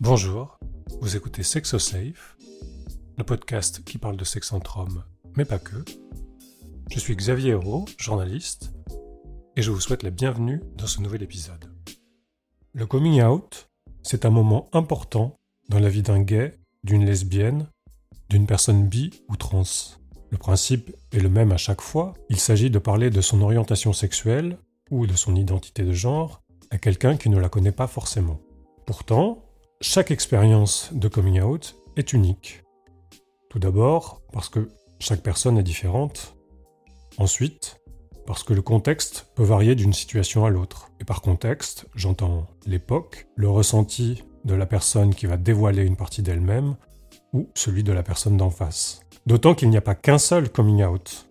Bonjour, vous écoutez SexoSafe, le podcast qui parle de sexe entre hommes, mais pas que. Je suis Xavier Hérault, journaliste, et je vous souhaite la bienvenue dans ce nouvel épisode. Le coming out, c'est un moment important dans la vie d'un gay, d'une lesbienne, d'une personne bi ou trans. Le principe est le même à chaque fois, il s'agit de parler de son orientation sexuelle ou de son identité de genre à quelqu'un qui ne la connaît pas forcément. Pourtant, chaque expérience de coming out est unique. Tout d'abord parce que chaque personne est différente. Ensuite, parce que le contexte peut varier d'une situation à l'autre. Et par contexte, j'entends l'époque, le ressenti de la personne qui va dévoiler une partie d'elle-même ou celui de la personne d'en face. D'autant qu'il n'y a pas qu'un seul coming out.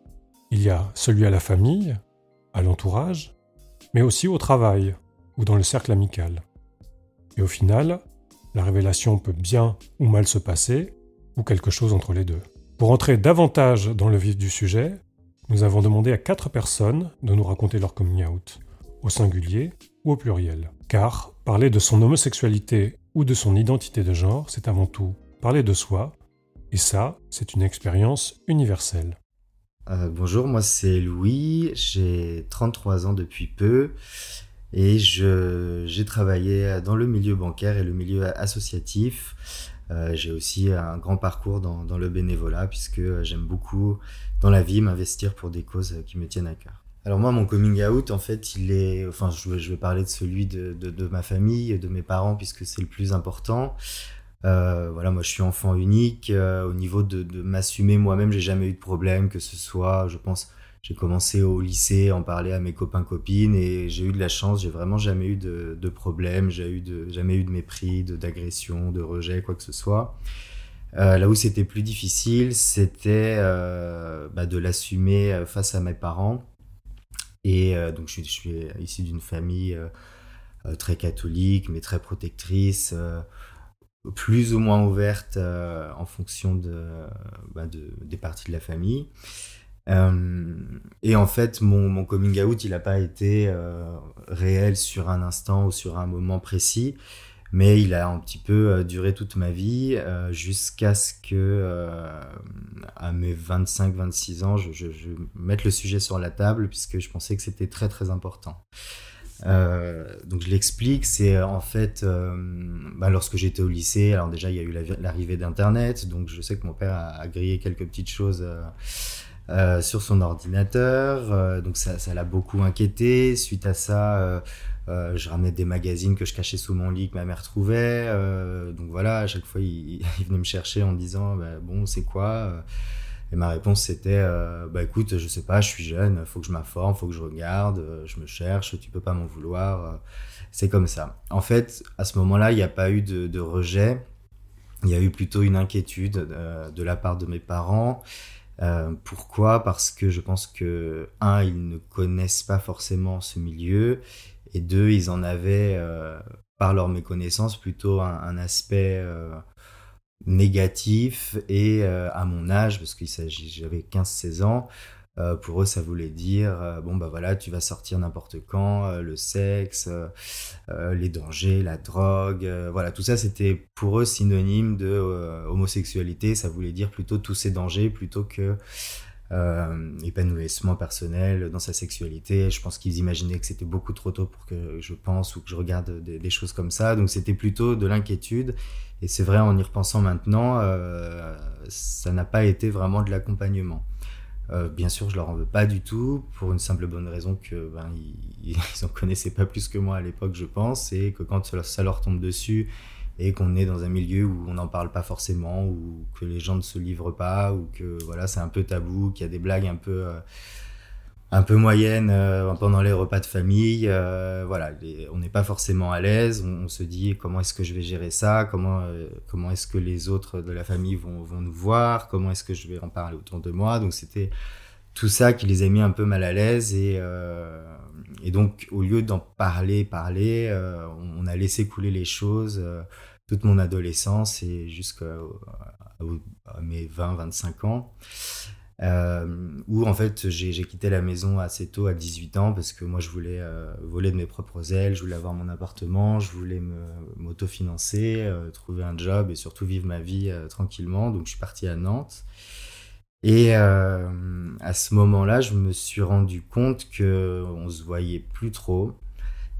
Il y a celui à la famille, à l'entourage, mais aussi au travail ou dans le cercle amical. Et au final, la révélation peut bien ou mal se passer, ou quelque chose entre les deux. Pour entrer davantage dans le vif du sujet, nous avons demandé à quatre personnes de nous raconter leur coming out, au singulier ou au pluriel. Car parler de son homosexualité ou de son identité de genre, c'est avant tout parler de soi, et ça, c'est une expérience universelle. Euh, bonjour, moi c'est Louis, j'ai 33 ans depuis peu et j'ai travaillé dans le milieu bancaire et le milieu associatif. Euh, j'ai aussi un grand parcours dans, dans le bénévolat puisque j'aime beaucoup dans la vie m'investir pour des causes qui me tiennent à cœur. Alors moi, mon coming out, en fait, il est, enfin, je vais, je vais parler de celui de, de, de, ma famille, de mes parents, puisque c'est le plus important. Euh, voilà, moi je suis enfant unique. Euh, au niveau de, de m'assumer moi-même, j'ai jamais eu de problème, que ce soit, je pense, j'ai commencé au lycée, en parler à mes copains copines et j'ai eu de la chance. J'ai vraiment jamais eu de, de problème, j'ai eu de, jamais eu de mépris, d'agression, de, rejet, quoi que ce soit. Euh, là où c'était plus difficile, c'était euh, bah, de l'assumer euh, face à mes parents. Et donc je suis, je issu d'une famille très catholique, mais très protectrice plus ou moins ouverte en fonction bah de, des parties de la famille. Euh, et en fait, mon, coming out, il n'a pas été euh, réel sur un instant ou sur un moment précis, mais il a un petit peu euh, duré toute ma vie jusqu'à ce que, à mes 25-26 ans, je, je, je, mette le sujet sur la table puisque je pensais que c'était très très important. Donc je l'explique, c'est en fait bah, lorsque j'étais au lycée, alors déjà il y a eu l'arrivée d'Internet, donc je sais que mon père a grillé quelques petites choses euh, euh, sur son ordinateur, euh, donc ça l'a beaucoup inquiété. Suite à ça, je ramenais des magazines que je cachais sous mon lit que ma mère trouvait, donc voilà, à chaque fois il, venait me chercher en disant bah, bon c'est quoi et ma réponse c'était euh, bah écoute, je sais pas, je suis jeune, faut que je m'informe, faut que je regarde, euh, je me cherche, tu peux pas m'en vouloir. Euh, c'est comme ça. En fait, à ce moment-là, il n'y a pas eu de, rejet. Il y a eu plutôt une inquiétude euh, de la part de mes parents. Euh, pourquoi? Parce que je pense que un, ils ne connaissent pas forcément ce milieu, et deux, ils en avaient euh, par leur méconnaissance plutôt un, aspect négatif et euh, à mon âge parce s'agit j'avais 15 16 ans euh, pour eux ça voulait dire euh, bon bah voilà tu vas sortir n'importe quand euh, le sexe les dangers la drogue voilà. Tout ça c'était pour eux synonyme de homosexualité. Ça voulait dire plutôt tous ces dangers plutôt que épanouissement personnel dans sa sexualité. Je pense qu'ils imaginaient que c'était beaucoup trop tôt pour que je pense ou que je regarde des, des choses comme ça. Donc c'était plutôt de l'inquiétude. Et c'est vrai, en y repensant maintenant, ça n'a pas été vraiment de l'accompagnement. Euh, bien sûr, je leur en veux pas du tout, pour une simple bonne raison que ben, ils, ils en connaissaient pas plus que moi à l'époque, je pense, et que quand ça leur tombe dessus et qu'on est dans un milieu où on n'en parle pas forcément, ou que les gens ne se livrent pas, ou que voilà, c'est un peu tabou, qu'il y a des blagues un peu euh, un peu moyenne euh, pendant les repas de famille. Euh, voilà, on n'est pas forcément à l'aise. On, se dit comment est-ce que je vais gérer ça Comment euh, comment est-ce que les autres de la famille vont, vont nous voir Comment est-ce que je vais en parler autour de moi Donc c'était tout ça qui les a mis un peu mal à l'aise et, et donc au lieu d'en parler, parler, on, on, a laissé couler les choses toute mon adolescence et jusqu'à mes 20-25 ans. Euh, où en fait j'ai quitté la maison assez tôt à 18 ans parce que moi je voulais euh, voler de mes propres ailes, je voulais avoir mon appartement, je voulais m'autofinancer, euh, trouver un job et surtout vivre ma vie tranquillement. Donc je suis parti à Nantes. Et à ce moment-là, je me suis rendu compte que on se voyait plus trop.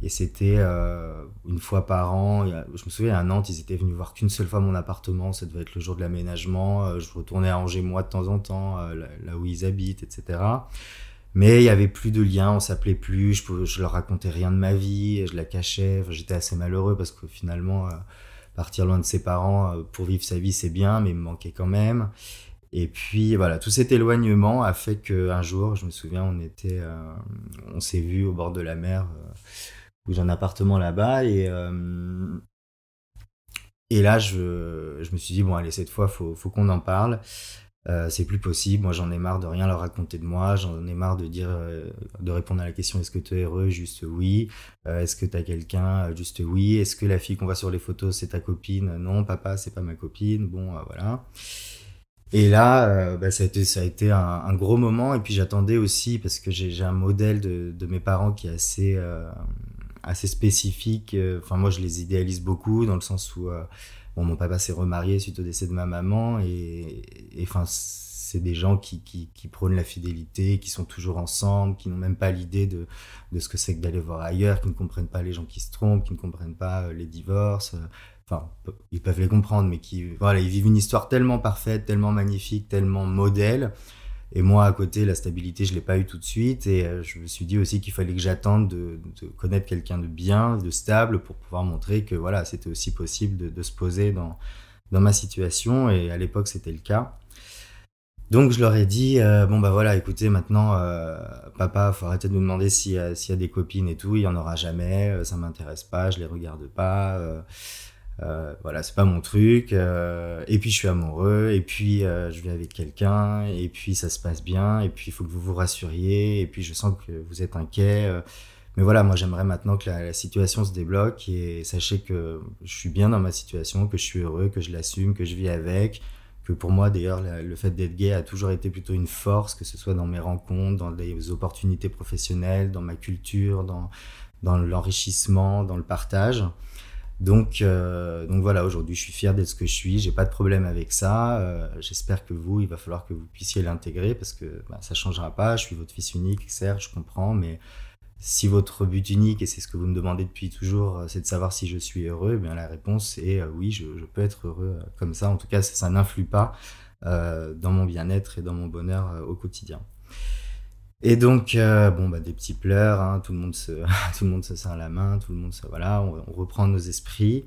Et c'était euh, une fois par an. Je me souviens, à Nantes, ils étaient venus voir qu'une seule fois mon appartement. Ça devait être le jour de l'aménagement. Euh, je retournais à Angers, moi, de temps en temps, euh, là où ils habitent, etc. Mais il y avait plus de lien, on s'appelait plus, je, je leur racontais rien de ma vie, je la cachais. J'étais assez malheureux parce que finalement, partir loin de ses parents pour vivre sa vie, c'est bien, mais il me manquait quand même. Et puis voilà, tout cet éloignement a fait qu'un jour, je me souviens, on était, on s'est vu au bord de la mer où j'ai un appartement là-bas et euh, et là je, je, me suis dit bon allez cette fois faut faut qu'on en parle. Euh, c'est plus possible. Moi j'en ai marre de rien leur raconter de moi. J'en ai marre de dire euh, de répondre à la question est-ce que tu es heureux juste oui? Est-ce que tu as quelqu'un juste oui? Est-ce que la fille qu'on voit sur les photos c'est ta copine? Non papa c'est pas ma copine. Bon voilà. Et là, bah, ça a été, ça a été un, gros moment. Et puis j'attendais aussi, parce que j'ai un modèle de, de, mes parents qui est assez, assez spécifiques. Euh, enfin, moi, je les idéalise beaucoup dans le sens où euh, bon, mon papa s'est remarié suite au décès de ma maman et, enfin, c'est des gens qui, qui, qui, prônent la fidélité, qui sont toujours ensemble, qui n'ont même pas l'idée de, de ce que c'est que d'aller voir ailleurs, qui ne comprennent pas les gens qui se trompent, qui ne comprennent pas euh, les divorces. Enfin, ils peuvent les comprendre, mais qui, voilà, ils vivent une histoire tellement parfaite, tellement magnifique, tellement modèle, et moi, à côté, la stabilité, je l'ai pas eu tout de suite. Et euh, je me suis dit aussi qu'il fallait que j'attende de, connaître quelqu'un de bien, de stable, pour pouvoir montrer que voilà, c'était aussi possible de, se poser dans, dans ma situation. Et à l'époque, c'était le cas. Donc je leur ai dit euh, bon bah voilà écoutez maintenant euh, papa faut arrêter de me demander s'il y, y, a des copines et tout il y en aura jamais euh, ça m'intéresse pas je les regarde pas euh, voilà, c'est pas mon truc. Euh, et puis je suis amoureux, et puis euh, je vis avec quelqu'un, et puis ça se passe bien, et puis il faut que vous vous rassuriez, et puis je sens que vous êtes inquiet. mais voilà, moi j'aimerais maintenant que la, situation se débloque, et sachez que je suis bien dans ma situation, que je suis heureux, que je l'assume, que je vis avec, que pour moi d'ailleurs le fait d'être gay a toujours été plutôt une force, que ce soit dans mes rencontres, dans les opportunités professionnelles, dans ma culture, dans, dans l'enrichissement, dans le partage. Donc, euh, donc voilà, aujourd'hui, je suis fier d'être ce que je suis. J'ai pas de problème avec ça. Euh, j'espère que vous, il va falloir que vous puissiez l'intégrer parce que bah, ça changera pas. Je suis votre fils unique, certes, je comprends, mais si votre but unique et c'est ce que vous me demandez depuis toujours, euh, c'est de savoir si je suis heureux, eh bien la réponse est oui, je, peux être heureux comme ça. En tout cas, ça, ça n'influe pas dans mon bien-être et dans mon bonheur au quotidien. Et donc, euh, bon, bah, des petits pleurs, hein, tout, le monde se, tout le monde se serre la main, tout le monde se, voilà, on, reprend nos esprits.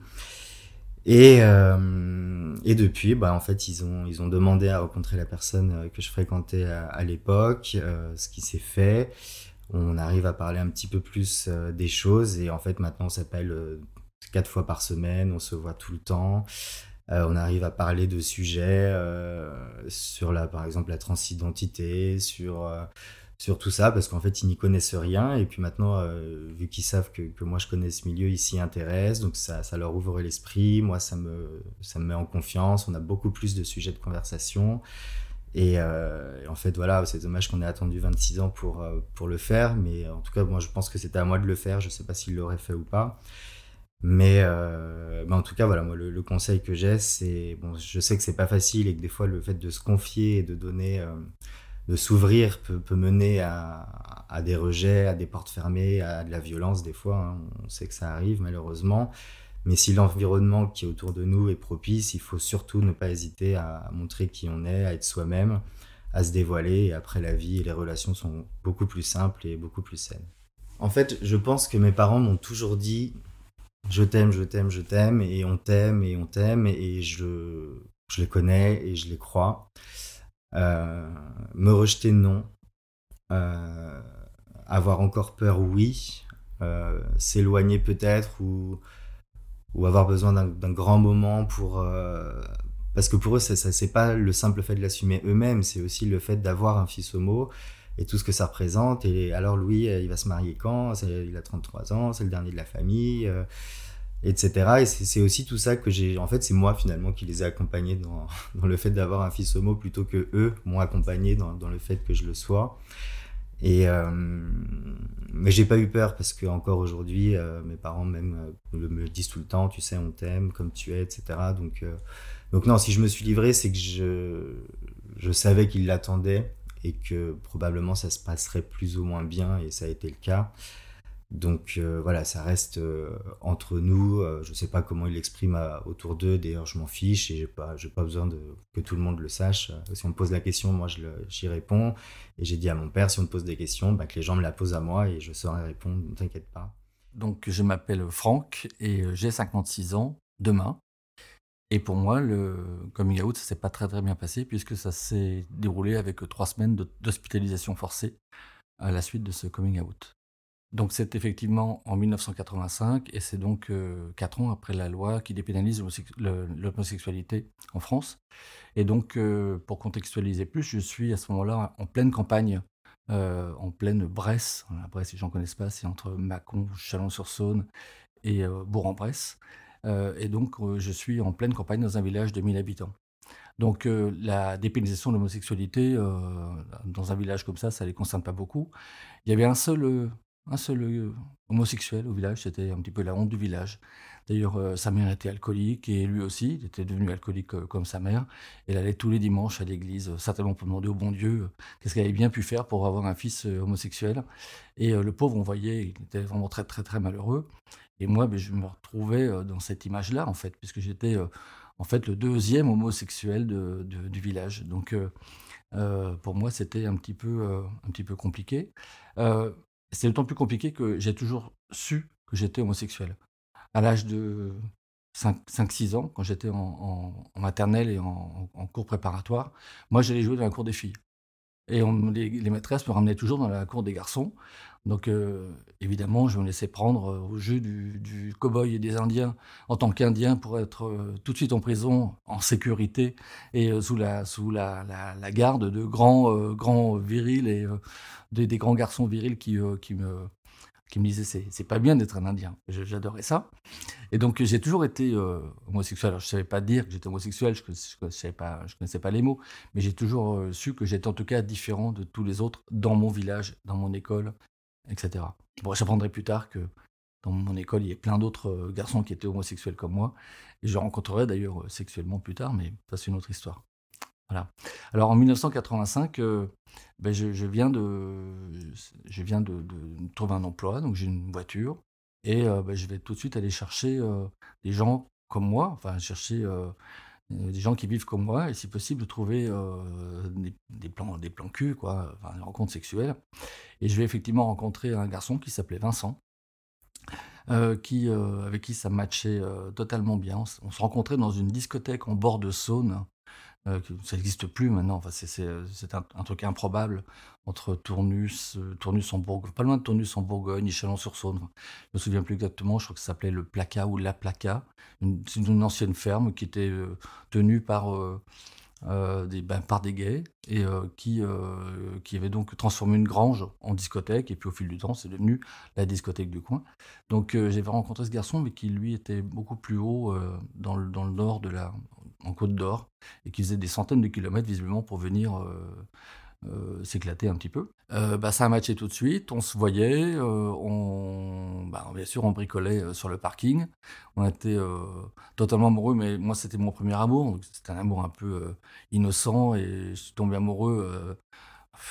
Et, euh, et depuis, bah, en fait, ils ont, ils ont demandé à rencontrer la personne euh, que je fréquentais à, l'époque, ce qui s'est fait. On arrive à parler un petit peu plus des choses et en fait, maintenant, on s'appelle quatre fois par semaine, on se voit tout le temps. on arrive à parler de sujets sur la, par exemple, la transidentité, sur sur tout ça parce qu'en fait ils n'y connaissent rien. Et puis maintenant euh, vu qu'ils savent que, que, moi je connais ce milieu ils s'y intéressent. Donc ça, ça leur ouvre l'esprit. Moi ça me ça me met en confiance. On a beaucoup plus de sujets de conversation. Et, euh, en fait voilà c'est dommage qu'on ait attendu 26 ans pour euh, pour le faire. Mais en tout cas moi je pense que c'était à moi de le faire. Je sais pas s'il l'aurait fait ou pas. Mais, en tout cas voilà moi le, le conseil que j'ai c'est bon je sais que c'est pas facile et que des fois le fait de se confier et de donner de s'ouvrir peut, mener à, des rejets, à des portes fermées, à de la violence des fois. Hein. On sait que ça arrive malheureusement. Mais si l'environnement qui est autour de nous est propice, il faut surtout ne pas hésiter à montrer qui on est, à être soi-même, à se dévoiler. Et après, la vie et les relations sont beaucoup plus simples et beaucoup plus saines. En fait, je pense que mes parents m'ont toujours dit je t'aime, je t'aime, je t'aime, et on t'aime, et on t'aime, et je les connais et je les crois. Euh, me rejeter, non. Euh, avoir encore peur, oui. Euh, s'éloigner peut-être ou, ou avoir besoin d'un grand moment pour... parce que pour eux, ça, ça c'est pas le simple fait de l'assumer eux-mêmes, c'est aussi le fait d'avoir un fils homo et tout ce que ça représente. Et alors Louis, il va se marier quand? Il a 33 ans, c'est le dernier de la famille. Etc. Et c'est aussi tout ça que j'ai. En fait, c'est moi finalement qui les ai accompagnés dans, le fait d'avoir un fils homo plutôt que eux m'ont accompagné dans, dans, le fait que je le sois. Et euh, mais j'ai pas eu peur parce que encore aujourd'hui, euh, mes parents même euh, me disent tout le temps, tu sais, on t'aime comme tu es, etc. Donc euh, donc non, si je me suis livré, c'est que je je savais qu'ils l'attendaient et que probablement ça se passerait plus ou moins bien et ça a été le cas. Donc euh, voilà, ça reste euh, entre nous. Euh, je ne sais pas comment ils l'expriment autour d'eux. D'ailleurs, je m'en fiche et j'ai pas, pas besoin de, que tout le monde le sache. si on me pose la question, moi, j'y réponds. Et j'ai dit à mon père, si on me pose des questions, bah, que les gens me la posent à moi et je saurai répondre. Ne t'inquiète pas. Donc, je m'appelle Franck et j'ai 56 ans demain. Et pour moi, le coming out, ça s'est pas très très bien passé puisque ça s'est déroulé avec trois semaines d'hospitalisation forcée à la suite de ce coming out. Donc c'est effectivement en 1985 et c'est donc euh, quatre ans après la loi qui dépénalise l'homosexualité en France. Et donc euh, pour contextualiser plus, je suis à ce moment-là en pleine campagne, euh, en pleine Bresse. La Bresse, si j'en connais pas, c'est entre Mâcon, Chalon-sur-Saône et Bourg-en-Bresse. et donc je suis en pleine campagne dans un village de 1000 habitants. Donc la dépénalisation de l'homosexualité dans un village comme ça, ça ne les concerne pas beaucoup. Il y avait un seul un seul euh, homosexuel au village, c'était un petit peu la honte du village. D'ailleurs, euh, sa mère était alcoolique et lui aussi, il était devenu alcoolique euh, comme sa mère. Elle allait tous les dimanches à l'église, certainement pour demander au bon Dieu qu'est-ce qu'elle avait bien pu faire pour avoir un fils homosexuel. Et le pauvre, on voyait, il était vraiment très très très malheureux. Et moi, ben, je me retrouvais dans cette image-là, en fait, puisque j'étais en fait le deuxième homosexuel du village. Donc, pour moi, c'était un petit un petit peu compliqué. C'est d'autant plus compliqué que j'ai toujours su que j'étais homosexuel. À l'âge de 5-6 ans, quand j'étais en, maternelle et en, cours préparatoire, moi j'allais jouer dans la cour des filles. Et on, les, maîtresses me ramenaient toujours dans la cour des garçons. Donc euh, évidemment, je me laissais prendre euh, au jeu du, du cow-boy et des Indiens en tant qu'Indien pour être euh, tout de suite en prison, en sécurité et sous, la, sous la, la, garde de grands, grands virils et des, des, grands garçons virils qui, qui me qui me disaient c'est pas bien d'être un Indien. J'adorais ça. Et donc j'ai toujours été homosexuel. Alors, je savais pas dire que j'étais homosexuel, je, ne connaissais pas les mots, mais j'ai toujours su que j'étais en tout cas différent de tous les autres dans mon village, dans mon école, etc. Bon, j'apprendrai plus tard que dans mon école, il y a plein d'autres euh, garçons qui étaient homosexuels comme moi, et je rencontrerai d'ailleurs euh, sexuellement plus tard, mais ça c'est une autre histoire. Alors en 1985, euh, ben, je, viens, de, trouver un emploi, donc j'ai une voiture, et ben, je vais tout de suite aller chercher des gens comme moi, enfin chercher euh, des gens qui vivent comme moi, et si possible, trouver euh, des, plans, des plans cul, quoi, enfin, des rencontres sexuelles. Et je vais effectivement rencontrer un garçon qui s'appelait Vincent, euh, qui, avec qui ça matchait totalement bien. On, se rencontrait dans une discothèque en bord de Saône, euh, ça n'existe plus maintenant. Enfin, c'est un, un, truc improbable entre Tournus, euh, Tournus en Bourgogne, pas loin de Tournus en Bourgogne et Chalon-sur-Saône. Je me souviens plus exactement. Je crois que ça s'appelait le Placa ou la Placa. C'est une, ancienne ferme qui était euh, tenue par euh, des, ben, par des gays et qui, qui avait donc transformé une grange en discothèque et puis au fil du temps c'est devenu la discothèque du coin. Donc j'avais rencontré ce garçon mais qui lui était beaucoup plus haut dans, le, dans le nord de la, en Côte d'Or, et qui faisait des centaines de kilomètres visiblement pour venir euh, euh, s'éclater un petit peu. Euh, bah, ça a matché tout de suite, on se voyait, on, bah, bien sûr on bricolait sur le parking, on était totalement amoureux, mais moi c'était mon premier amour, c'était un amour un peu innocent, et je suis tombé amoureux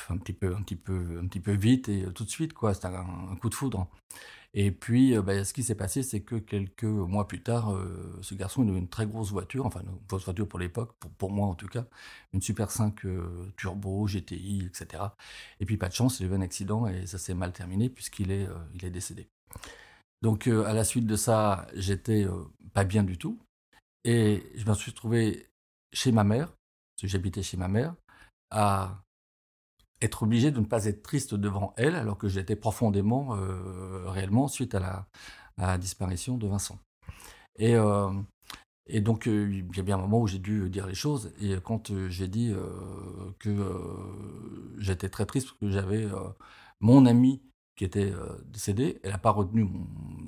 un petit peu, un petit peu, un petit peu vite et tout de suite quoi. C'était un, coup de foudre. Et puis, euh, bah, ce qui s'est passé, c'est que quelques mois plus tard, euh, ce garçon a eu une très grosse voiture, enfin une grosse voiture pour l'époque, pour, moi en tout cas, une Super 5 euh, Turbo, GTI, etc. Et puis pas de chance, il a eu un accident et ça s'est mal terminé puisqu'il est, est décédé. Donc à la suite de ça, j'étais pas bien du tout. Et je me suis trouvé chez ma mère, parce que j'habitais chez ma mère, à être obligé de ne pas être triste devant elle, alors que j'étais profondément, euh, réellement, suite à la, disparition de Vincent. Et, euh, et donc, euh, il y a bien un moment où j'ai dû dire les choses. Et quand j'ai dit que j'étais très triste, parce que j'avais mon ami qui était décédée, elle n'a pas retenu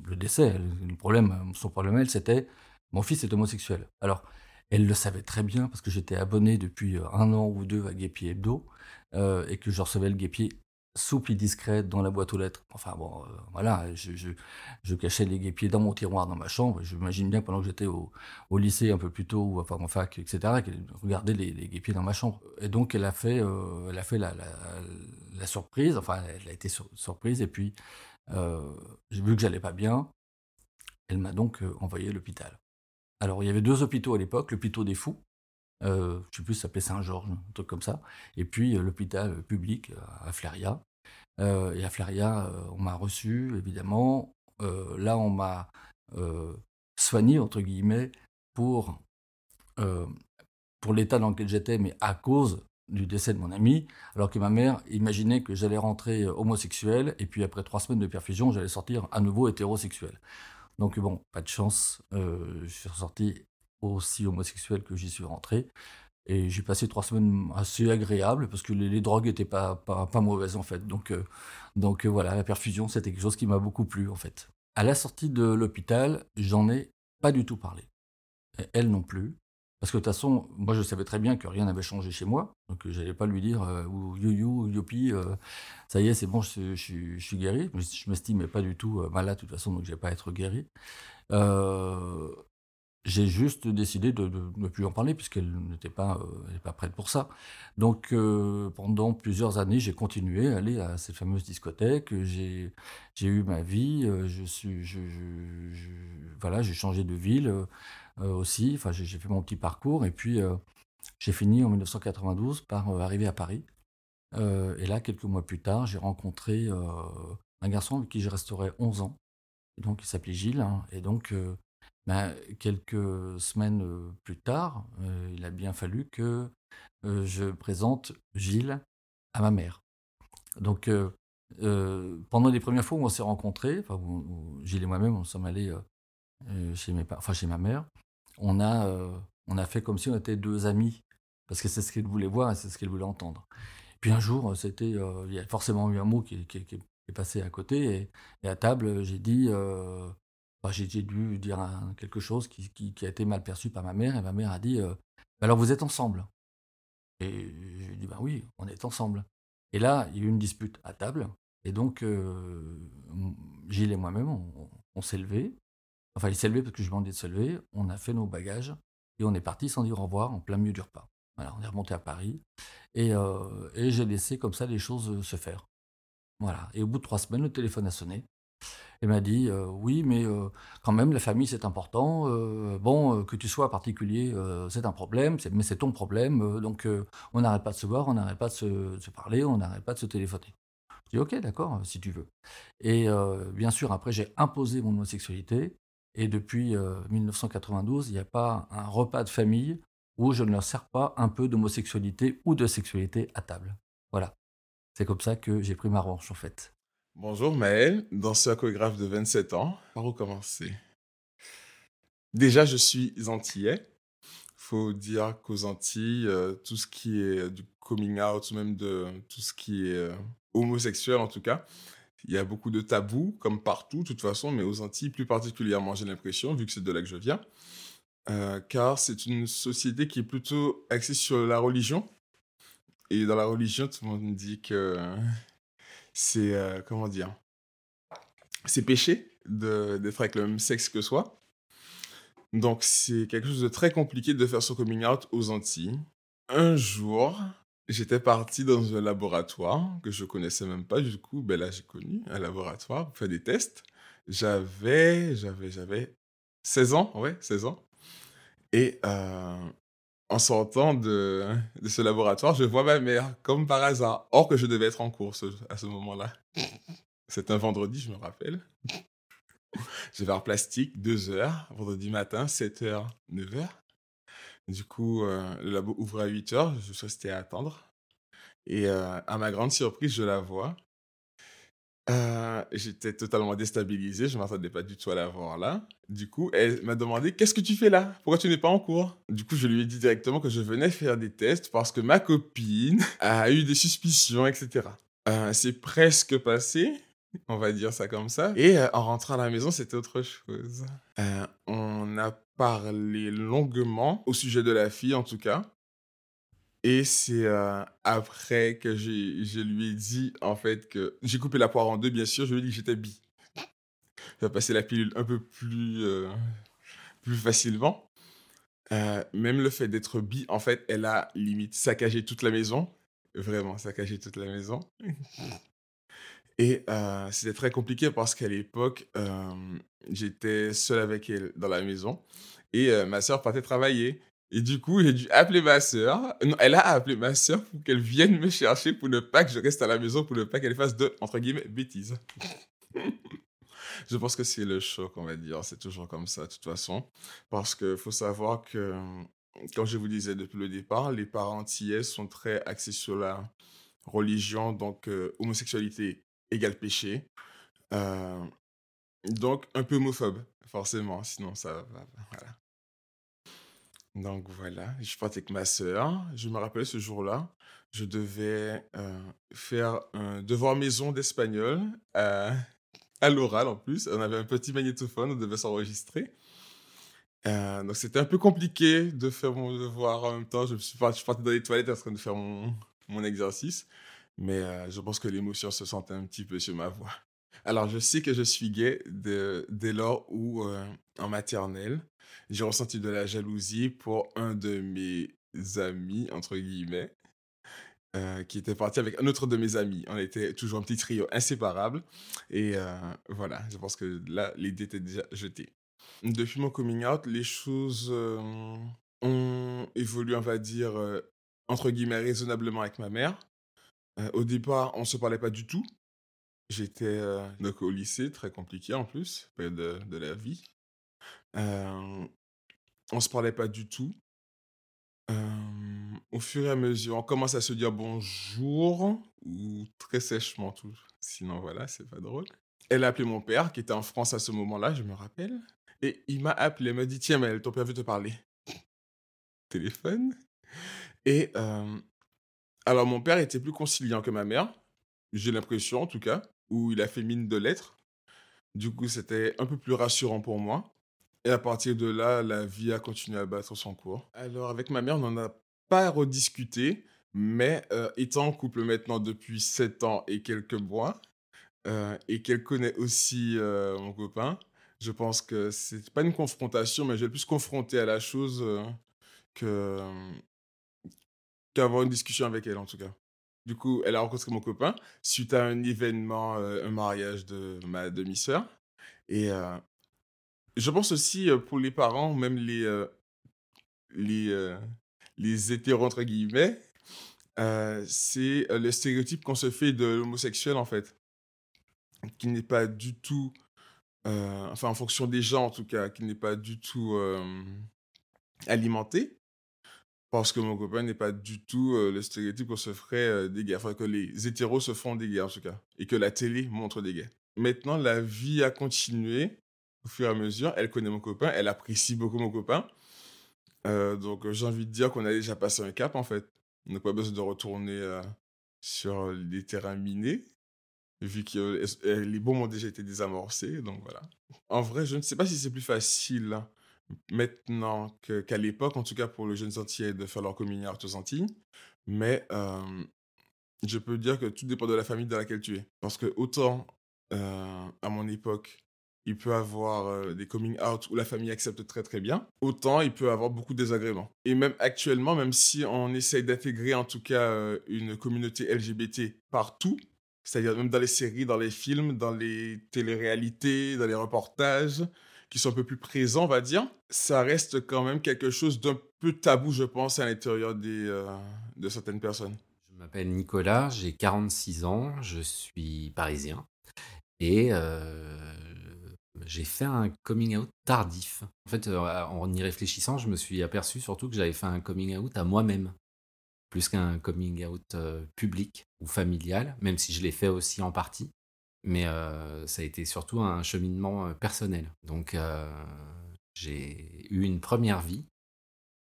le décès. Le problème, son problème, elle, c'était mon fils est homosexuel. Alors, elle le savait très bien parce que j'étais abonné depuis un an ou deux à Guépier Hebdo et que je recevais le Guépier souple et discrète dans la boîte aux lettres. Enfin bon, euh, voilà, je, cachais les guépiers dans mon tiroir dans ma chambre. J'imagine bien pendant que j'étais au, lycée un peu plus tôt, ou enfin en fac, etc., qu'elle regardait les, guépiers dans ma chambre. Et donc elle a fait, euh, elle a fait la, surprise, enfin elle a été surprise, et puis euh, j'ai vu que j'allais pas bien. Elle m'a donc envoyé à l'hôpital. Alors il y avait deux hôpitaux à l'époque, l'hôpital des fous, euh, je sais plus, s'appelait Saint-Georges, un truc comme ça. Et puis l'hôpital public à Fléria. Euh, et à Fléria, euh, on m'a reçu, évidemment. Euh, là, on m'a soigné, entre guillemets, pour, pour l'état dans lequel j'étais, mais à cause du décès de mon ami, alors que ma mère imaginait que j'allais rentrer homosexuel, et puis après trois semaines de perfusion, j'allais sortir à nouveau hétérosexuel. Donc bon, pas de chance, je suis ressorti aussi homosexuel que j'y suis rentré. Et j'ai passé trois semaines assez agréables parce que les, drogues n'étaient pas, pas, mauvaises en fait. Donc, euh, donc euh, voilà, la perfusion, c'était quelque chose qui m'a beaucoup plu en fait. À la sortie de l'hôpital, j'en ai pas du tout parlé. Et elle non plus. Parce que de toute façon, moi je savais très bien que rien n'avait changé chez moi. Donc euh, j'allais pas lui dire ou yo yo, yopi, ça y est, c'est bon, je, je, je, suis guéri. Je m'estimais pas du tout malade de toute façon, donc je vais pas être guéri. Euh, j'ai juste décidé de, ne plus en parler puisqu'elle n'était pas, euh, pas prête pour ça. Donc euh, pendant plusieurs années, j'ai continué à aller à cette fameuse discothèque. J'ai, eu ma vie. Euh, je suis, voilà, j'ai changé de ville aussi. Enfin, j'ai, fait mon petit parcours et puis j'ai fini en 1992 par arriver à Paris. et là, quelques mois plus tard, j'ai rencontré un garçon avec qui je resterai 11 ans. donc, il s'appelait Gilles. Hein, et donc ben, quelques semaines plus tard, il a bien fallu que je présente Gilles à ma mère. Donc, pendant les premières fois où on s'est rencontrés, Gilles et moi-même, on sommes allés chez, mes, enfin, chez ma mère, on a, on a fait comme si on était deux amis, parce que c'est ce qu'elle voulait voir et c'est ce qu'elle voulait entendre. Puis un jour, c'était, il y a forcément eu un mot qui, est passé à côté, et à table, j'ai dit bah, j'ai dû dire quelque chose qui, a été mal perçu par ma mère, et ma mère a dit «Bah, Alors vous êtes ensemble? Et j'ai dit Bah oui, on est ensemble. Et là, il y a eu une dispute à table, et donc Gilles et moi-même, on, s'est levés. Enfin, il s'est levé parce que je lui ai demandé de se lever. On a fait nos bagages et on est parti sans dire au revoir en plein milieu du repas. Voilà, on est remonté à Paris et, et j'ai laissé comme ça les choses se faire. Voilà. Et au bout de trois semaines, le téléphone a sonné. Elle m'a dit oui, mais quand même la famille c'est important. bon, que tu sois particulier, c'est un problème, mais c'est ton problème. donc on n'arrête pas de se voir, on n'arrête pas de se, parler, on n'arrête pas de se téléphoner. Je dis ok, d'accord, si tu veux. Et bien sûr, après j'ai imposé mon homosexualité. Et depuis 1992, il n'y a pas un repas de famille où je ne leur sers pas un peu d'homosexualité ou de sexualité à table. Voilà. C'est comme ça que j'ai pris ma revanche en fait. Bonjour Maël, danseur chorégraphe de 27 ans. Par où commencer? Déjà, je suis antillais. faut dire qu'aux Antilles, euh, tout ce qui est du coming out, ou même de tout ce qui est euh, homosexuel en tout cas, il y a beaucoup de tabous, comme partout de toute façon, mais aux Antilles plus particulièrement, j'ai l'impression, vu que c'est de là que je viens. Euh, car c'est une société qui est plutôt axée sur la religion. Et dans la religion, tout le monde dit que c'est, euh, comment dire, c'est péché d'être avec le même sexe que soi. Donc, c'est quelque chose de très compliqué de faire son coming out aux Antilles. Un jour, j'étais parti dans un laboratoire que je connaissais même pas. Du coup, ben là, j'ai connu un laboratoire pour faire des tests. J'avais, j'avais, j'avais 16 ans, ouais, 16 ans. Et euh, en sortant de, de ce laboratoire, je vois ma mère, comme par hasard. Or que je devais être en course à ce moment-là. C'est un vendredi, je me rappelle. Je vais en plastique, 2 heures, vendredi matin, 7 heures, 9 heures. Du coup, euh, le labo ouvre à 8 heures, je suis resté à attendre. Et euh, à ma grande surprise, je la vois. Euh, j'étais totalement déstabilisé, je ne m'attendais pas du tout à la voir là. Du coup, elle m'a demandé Qu'est-ce que tu fais là? Pourquoi tu n'es pas en cours? Du coup, je lui ai dit directement que je venais faire des tests parce que ma copine a eu des suspicions, etc. Euh, c'est presque passé. On va dire ça comme ça. Et euh, en rentrant à la maison, c'était autre chose. On a parlé longuement au sujet de la fille, en tout cas. Et c'est euh, après que je lui ai dit, en fait, que j'ai coupé la poire en deux, bien sûr. Je lui ai dit que j'étais bi. Je vais passer la pilule un peu plus, plus facilement. même le fait d'être bi, en fait, elle a limite saccagé toute la maison. Vraiment, saccagé toute la maison. Et c'était très compliqué parce qu'à l'époque, j'étais seul avec elle dans la maison et ma sœur partait travailler. Et du coup, j'ai dû appeler ma sœur. Non, elle a appelé ma sœur pour qu'elle vienne me chercher pour ne pas que je reste à la maison, pour ne pas qu'elle fasse de, entre guillemets, bêtises. je pense que c'est le choc, on va dire. C'est toujours comme ça, de toute façon. Parce qu'il faut savoir que, comme je vous disais depuis le départ, les parents antillais sont très axés sur la religion, donc homosexualité égal péché. Euh, donc, un peu homophobe, forcément, sinon ça va. Voilà. Donc voilà, je partais avec ma sœur. Je me rappelle ce jour-là, je devais euh, faire un devoir maison d'espagnol à, à l'oral en plus. On avait un petit magnétophone, on devait s'enregistrer. Euh, donc c'était un peu compliqué de faire mon devoir en même temps. Je, suis parti, dans les toilettes en train de faire mon, mon exercice. Mais euh, je pense que l'émotion se sentait un petit peu sur ma voix. Alors, je sais que je suis gay dès lors où, euh, en maternelle, j'ai ressenti de la jalousie pour un de mes amis, entre guillemets, euh, qui était parti avec un autre de mes amis. On était toujours un petit trio inséparable. Et voilà, je pense que là, l'idée était déjà jetée. Depuis mon coming out, les choses ont évolué, on va dire, entre guillemets, raisonnablement avec ma mère. Euh, au départ, on ne se parlait pas du tout. J'étais euh, donc au lycée, très compliqué en plus, de, de la vie. Euh, on se parlait pas du tout. au fur et à mesure, on commence à se dire bonjour, ou très sèchement tout. Sinon, voilà, c'est pas drôle. Elle a appelé mon père, qui était en France à ce moment-là, je me rappelle. Et il m'a appelé, m'a dit Tiens, mais ton père veut te parler. Téléphone. Et alors, mon père était plus conciliant que ma mère, j'ai l'impression en tout cas, où il a fait mine de l'être. Du coup, c'était un peu plus rassurant pour moi. Et à partir de là, la vie a continué à battre son cours. Alors, avec ma mère, on n'en a pas rediscuté, mais euh, étant en couple maintenant depuis 7 ans et quelques mois, euh, et qu'elle connaît aussi euh, mon copain, je pense que c'est pas une confrontation, mais je vais plus confronter à la chose que, qu'avoir une discussion avec elle, en tout cas. Du coup, elle a rencontré mon copain suite à un événement, un mariage de ma demi-sœur. Et je pense aussi pour les parents, même les, les, les hétéros, entre guillemets, c'est le stéréotype qu'on se fait de l'homosexuel, en fait, qui n'est pas du tout, enfin en fonction des gens en tout cas, qui n'est pas du tout alimenté. Parce que mon copain n'est pas du tout le stéréotype qu'on se ferait des gays. Enfin, que les hétéros se font des gays, en tout cas. Et que la télé montre des gays. Maintenant, la vie a continué au fur et à mesure. Elle connaît mon copain. Elle apprécie beaucoup mon copain. donc, j'ai envie de dire qu'on a déjà passé un cap, en fait. On n'a pas besoin de retourner sur les terrains minés, vu que les bombes ont déjà été désamorcés. Donc, voilà. En vrai, je ne sais pas si c'est plus facile hein, maintenant qu'à l'époque, en tout cas pour les jeunes Antillais, de faire leur communion aux Antilles. Mais je peux dire que tout dépend de la famille dans laquelle tu es. Parce que autant à mon époque, il peut avoir des coming out où la famille accepte très très bien, autant il peut avoir beaucoup de désagréments. Et même actuellement, même si on essaye d'intégrer en tout cas une communauté LGBT partout, c'est-à-dire même dans les séries, dans les films, dans les téléréalités, dans les reportages, qui sont un peu plus présents, on va dire, ça reste quand même quelque chose d'un peu tabou, je pense, à l'intérieur des, euh, de certaines personnes. Je m'appelle Nicolas, j'ai 46 ans, je suis parisien et euh, j'ai fait un coming out tardif. En fait, euh, en y réfléchissant, je me suis aperçu surtout que j'avais fait un coming out à moi-même, plus qu'un coming out public ou familial, même si je l'ai fait aussi en partie mais ça a été surtout un cheminement personnel. Donc j'ai eu une première vie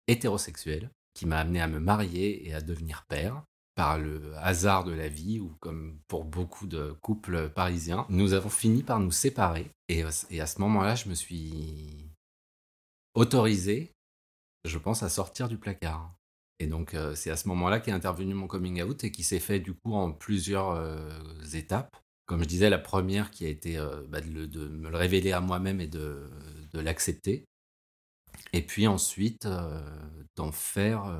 hétérosexuelle qui m'a amené à me marier et à devenir père, par le hasard de la vie, ou comme pour beaucoup de couples parisiens, nous avons fini par nous séparer. Et, et à ce moment-là, je me suis autorisé, je pense, à sortir du placard. Et donc, euh, c'est à ce moment-là qu'est intervenu mon coming out et qui s'est fait du coup en plusieurs euh, étapes. Comme je disais, la première qui a été euh, bah, de, me le révéler à moi-même et de l'accepter. Et puis ensuite, d'en faire.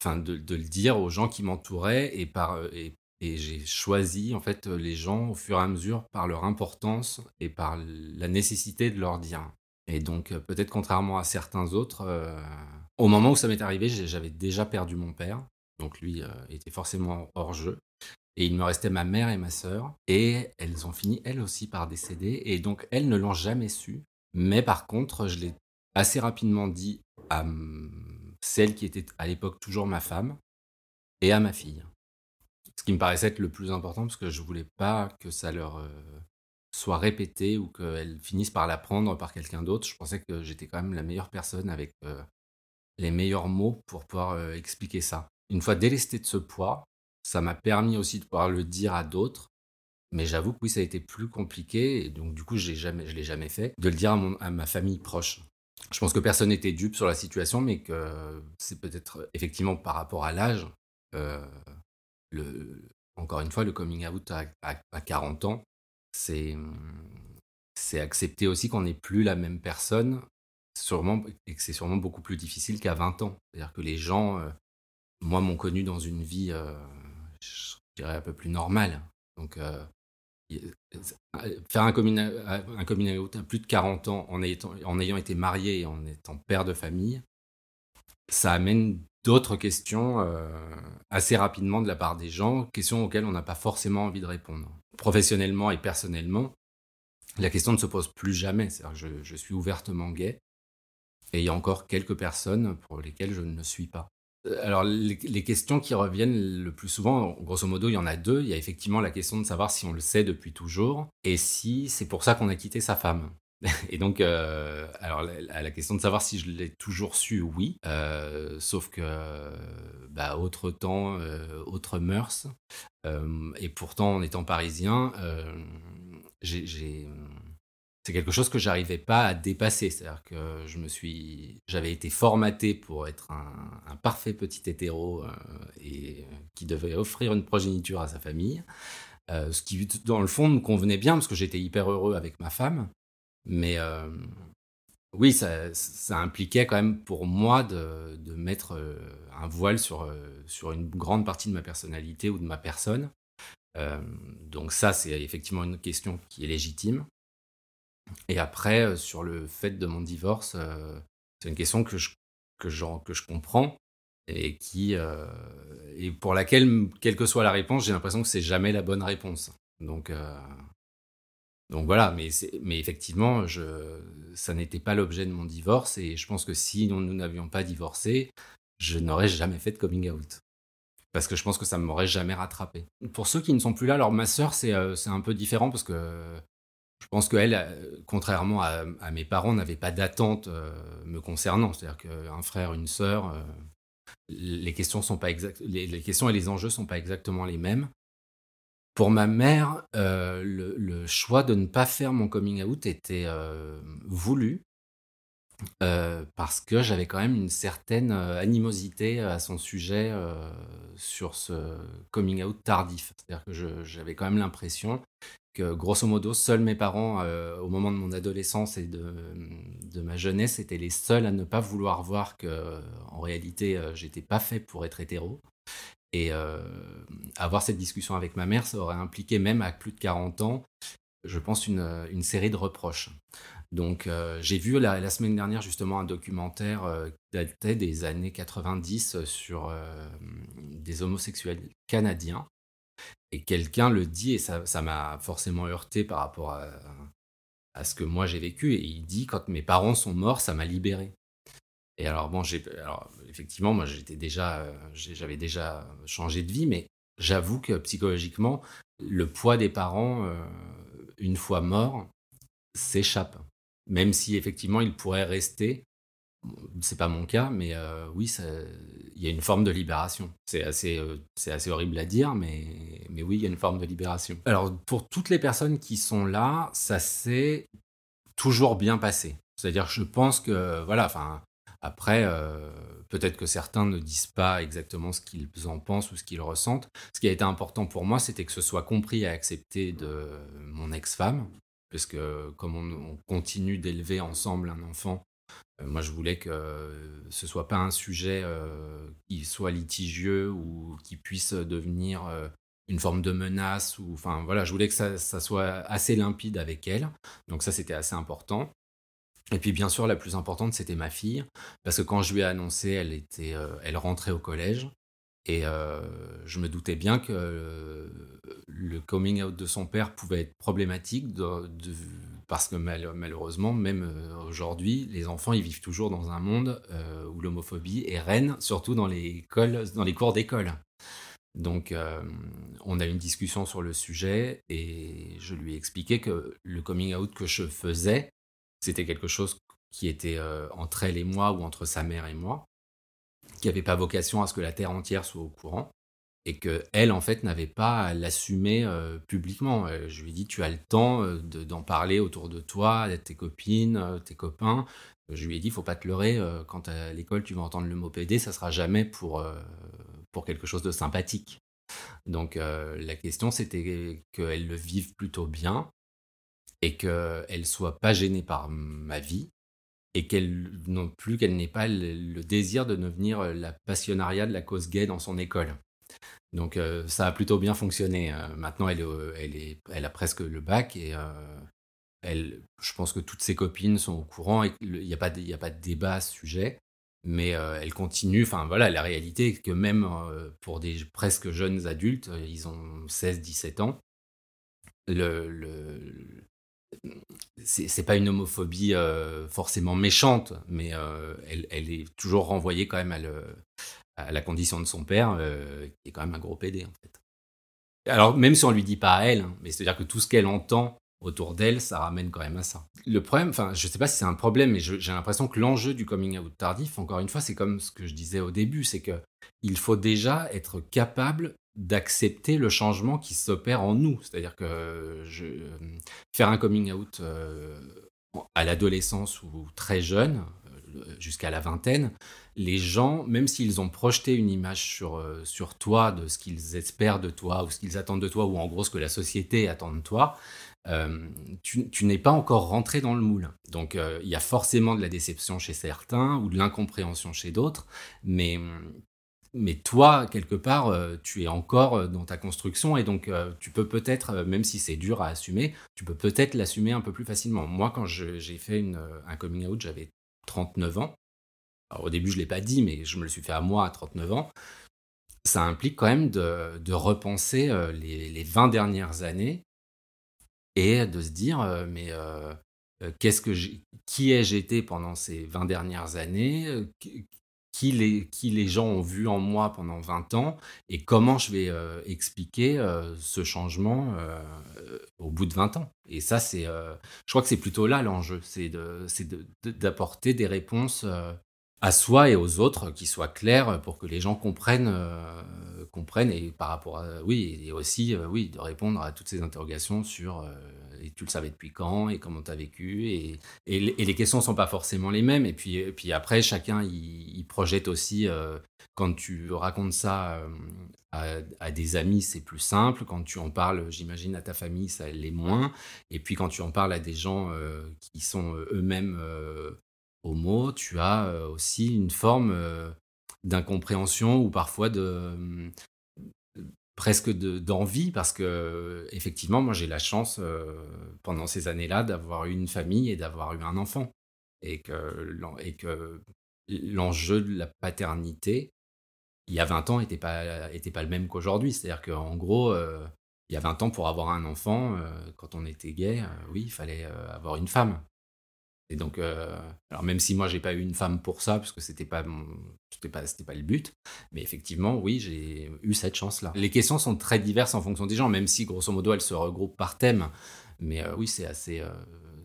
Enfin, de, le dire aux gens qui m'entouraient et, par, et, et j'ai choisi en fait les gens au fur et à mesure par leur importance et par la nécessité de leur dire. Et donc, euh, peut-être contrairement à certains autres, euh, au moment où ça m'est arrivé, j'avais déjà perdu mon père. Donc, lui euh, était forcément hors jeu. Et il me restait ma mère et ma sœur. Et elles ont fini, elles aussi, par décéder. Et donc, elles ne l'ont jamais su. Mais par contre, je l'ai assez rapidement dit à celle qui était à l'époque toujours ma femme et à ma fille. Ce qui me paraissait être le plus important parce que je voulais pas que ça leur soit répétée ou qu'elle finisse par l'apprendre par quelqu'un d'autre. Je pensais que j'étais quand même la meilleure personne avec euh, les meilleurs mots pour pouvoir euh, expliquer ça. Une fois délesté de ce poids, ça m'a permis aussi de pouvoir le dire à d'autres. Mais j'avoue que oui, ça a été plus compliqué. Et donc, du coup, je ne l'ai jamais fait. De le dire à, ma famille proche. Je pense que personne n'était dupe sur la situation, mais que c'est peut-être effectivement par rapport à l'âge. Euh, encore une fois, le coming out à 40 ans, c'est accepter aussi qu'on n'est plus la même personne, sûrement, et que c'est sûrement beaucoup plus difficile qu'à 20 ans. C'est-à-dire que les gens, euh, moi, m'ont connu dans une vie, euh, je dirais, un peu plus normale. Donc, faire un coming, out à plus de 40 ans en ayant, été marié et en étant père de famille, ça amène d'autres questions assez rapidement de la part des gens, questions auxquelles on n'a pas forcément envie de répondre professionnellement et personnellement, la question ne se pose plus jamais. Je, je, suis ouvertement gay et il y a encore quelques personnes pour lesquelles je ne le suis pas. Euh, alors, les, questions qui reviennent le plus souvent, grosso modo, il y en a deux. Il y a effectivement la question de savoir si on le sait depuis toujours et si c'est pour ça qu'on a quitté sa femme. Et donc, euh, alors la question de savoir si je l'ai toujours su, oui. Euh, sauf que, bah, autre temps, euh, autre mœurs. et pourtant, en étant parisien, j'ai, c'est quelque chose que j'arrivais pas à dépasser. C'est-à-dire que je me suis, j'avais été formaté pour être un, parfait petit hétéro et qui devait offrir une progéniture à sa famille. ce qui, dans le fond, me convenait bien parce que j'étais hyper heureux avec ma femme. Mais euh, oui, ça, impliquait quand même pour moi de, de mettre euh, un voile sur, euh, sur une grande partie de ma personnalité ou de ma personne. donc ça, c'est effectivement une question qui est légitime. Et après, sur le fait de mon divorce, c'est une question que je, que, je, que je comprends et qui et pour laquelle, quelle que soit la réponse, j'ai l'impression que c'est jamais la bonne réponse. Donc, donc voilà, mais, mais effectivement, ça n'était pas l'objet de mon divorce et je pense que si nous n'avions pas divorcé, je n'aurais jamais fait de coming out. Parce que je pense que ça ne m'aurait jamais rattrapé. Pour ceux qui ne sont plus là, alors ma sœur, c'est euh, un peu différent parce que je pense qu'elle, euh, contrairement à, mes parents, n'avait pas d'attente euh, me concernant. C'est-à-dire qu'un frère, une sœur, les questions sont pas les, questions et les enjeux sont pas exactement les mêmes. Pour ma mère, euh, le, choix de ne pas faire mon coming out était euh, voulu euh, parce que j'avais quand même une certaine animosité à son sujet sur ce coming out tardif. C'est-à-dire que j'avais quand même l'impression que, grosso modo, seuls mes parents, au moment de mon adolescence et de, ma jeunesse, étaient les seuls à ne pas vouloir voir que, en réalité, j'étais pas fait pour être hétéro et euh, avoir cette discussion avec ma mère, ça aurait impliqué même à plus de 40 ans, je pense, une, série de reproches. Donc euh, j'ai vu la, semaine dernière justement un documentaire euh, qui datait des années 90 sur des homosexuels canadiens. Et quelqu'un le dit, et ça m'a forcément heurté par rapport à, ce que moi j'ai vécu. Et il dit, quand mes parents sont morts, ça m'a libéré. Et alors, bon, effectivement, moi, j'étais déjà, euh, j'avais déjà changé de vie, mais j'avoue que psychologiquement, le poids des parents, euh, une fois morts, s'échappe. Même si, effectivement, ils pourraient rester c'est pas mon cas, mais euh, oui, il y a une forme de libération. C'est assez, c'est assez horrible à dire, mais, mais oui, il y a une forme de libération. Alors, pour toutes les personnes qui sont là, ça s'est toujours bien passé. C'est-à-dire, je pense que, voilà, enfin, après, euh, peut-être que certains ne disent pas exactement ce qu'ils en pensent ou ce qu'ils ressentent. Ce qui a été important pour moi, c'était que ce soit compris et accepté de mon ex-femme, parce que comme on continue d'élever ensemble un enfant, euh, moi, je voulais que ce soit pas un sujet euh, qui soit litigieux ou qui puisse devenir une forme de menace. Ou, enfin, voilà, je voulais que ça, soit assez limpide avec elle. Donc ça, c'était assez important. Et puis, bien sûr, la plus importante, c'était ma fille, parce que quand je lui ai annoncé, elle était, elle rentrait au collège. Et je me doutais bien que le coming out de son père pouvait être problématique parce que malheureusement, même euh, aujourd'hui, les enfants, ils vivent toujours dans un monde euh, où l'homophobie est reine, surtout dans les, dans les cours d'école. Donc, euh, on a eu une discussion sur le sujet et je lui ai expliqué que le coming out que je faisais, c'était quelque chose qui était entre elle et moi ou entre sa mère et moi, qui n'avait pas vocation à ce que la terre entière soit au courant et que elle en fait n'avait pas à l'assumer euh, publiquement. Euh, je lui ai dit tu as le temps euh, d'en parler autour de toi, à tes copines, tes copains. Je lui ai dit faut pas te leurrer quand à l'école tu vas entendre le mot PD, ça sera jamais pour pour quelque chose de sympathique. Donc la question c'était qu'elle le vive plutôt bien et qu'elle soit pas gênée par ma vie et qu'elle non plus qu'elle n'ait pas le, désir de devenir la passionnariat de la cause gay dans son école. Donc euh, ça a plutôt bien fonctionné. Euh, maintenant, elle, elle, est, elle a presque le bac et euh, elle, je pense que toutes ses copines sont au courant et il n'y a, de, a pas de débat à ce sujet. Mais elle continue, enfin voilà, la réalité est que même pour des presque jeunes adultes, ils ont 16-17 ans, c'est pas une homophobie forcément méchante, mais elle, est toujours renvoyée quand même à, la condition de son père, euh, qui est quand même un gros PD en fait. Alors même si on lui dit pas à elle, hein, mais c'est-à-dire que tout ce qu'elle entend autour d'elle, ça ramène quand même à ça. Le problème, enfin je sais pas si c'est un problème, mais j'ai l'impression que l'enjeu du coming out tardif, encore une fois, c'est comme ce que je disais au début, c'est que il faut déjà être capable d'accepter le changement qui s'opère en nous. C'est-à-dire que je, faire un coming out euh, à l'adolescence ou très jeune, euh, jusqu'à la vingtaine, les gens, même s'ils ont projeté une image sur, euh, sur toi, de ce qu'ils espèrent de toi, ou ce qu'ils attendent de toi, ou en gros ce que la société attend de toi, euh, tu, n'es pas encore rentré dans le moule. Donc il y a forcément de la déception chez certains, ou de l'incompréhension chez d'autres, mais, mais toi, quelque part, tu es encore dans ta construction, et donc tu peux peut-être, même si c'est dur à assumer, tu peux peut-être l'assumer un peu plus facilement. Moi, quand j'ai fait un coming out, j'avais 39 ans. au début, je ne l'ai pas dit, mais je me le suis fait à moi à 39 ans. Ça implique quand même de, repenser euh, les, 20 dernières années et de se dire, euh, mais euh, qu'est-ce que qui ai-je été pendant ces 20 dernières années qui les, qui les gens ont vu en moi pendant 20 ans et comment je vais expliquer ce changement au bout de 20 ans. Et ça, c'est, je crois que c'est plutôt là l'enjeu, c'est d'apporter des réponses à soi et aux autres qui soient claires pour que les gens comprennent, comprennent et par rapport à, oui, et aussi, oui, de répondre à toutes ces interrogations sur et tu le savais depuis quand et comment tu as vécu. Et, et, les questions ne sont pas forcément les mêmes. Et puis, et puis après, chacun, il, projette aussi, euh, quand tu racontes ça euh, à, des amis, c'est plus simple. Quand tu en parles, j'imagine, à ta famille, ça l'est moins. Et puis quand tu en parles à des gens euh, qui sont eux-mêmes homo, tu as aussi une forme d'incompréhension ou parfois de presque d'envie parce que effectivement moi j'ai la chance euh, pendant ces années-là d'avoir eu une famille et d'avoir eu un enfant et que l'enjeu de la paternité il y a 20 ans était pas était pas le même qu'aujourd'hui. C'est-à-dire qu'en gros euh, il y a 20 ans pour avoir un enfant euh, quand on était gay oui il fallait avoir une femme et donc, euh, alors même si moi j'ai pas eu une femme pour ça, parce que c'était pas c'était pas, c'était pas le but, mais effectivement, oui, j'ai eu cette chance-là. Les questions sont très diverses en fonction des gens, même si grosso modo elles se regroupent par thème, mais euh, oui, c'est assez, euh,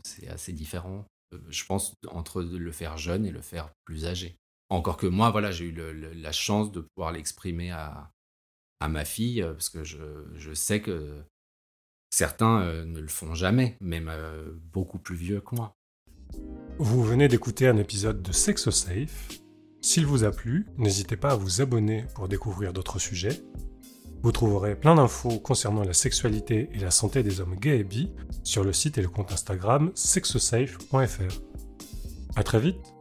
c'est assez différent. je pense, entre le faire jeune et le faire plus âgé. Encore que moi, voilà, j'ai eu la chance de pouvoir l'exprimer à, à ma fille, parce que je, sais que certains ne le font jamais, même beaucoup plus vieux que moi. Vous venez d'écouter un épisode de SexoSafe. S'il vous a plu, n'hésitez pas à vous abonner pour découvrir d'autres sujets. Vous trouverez plein d'infos concernant la sexualité et la santé des hommes gays et bi sur le site et le compte Instagram sexosafe.fr. A très vite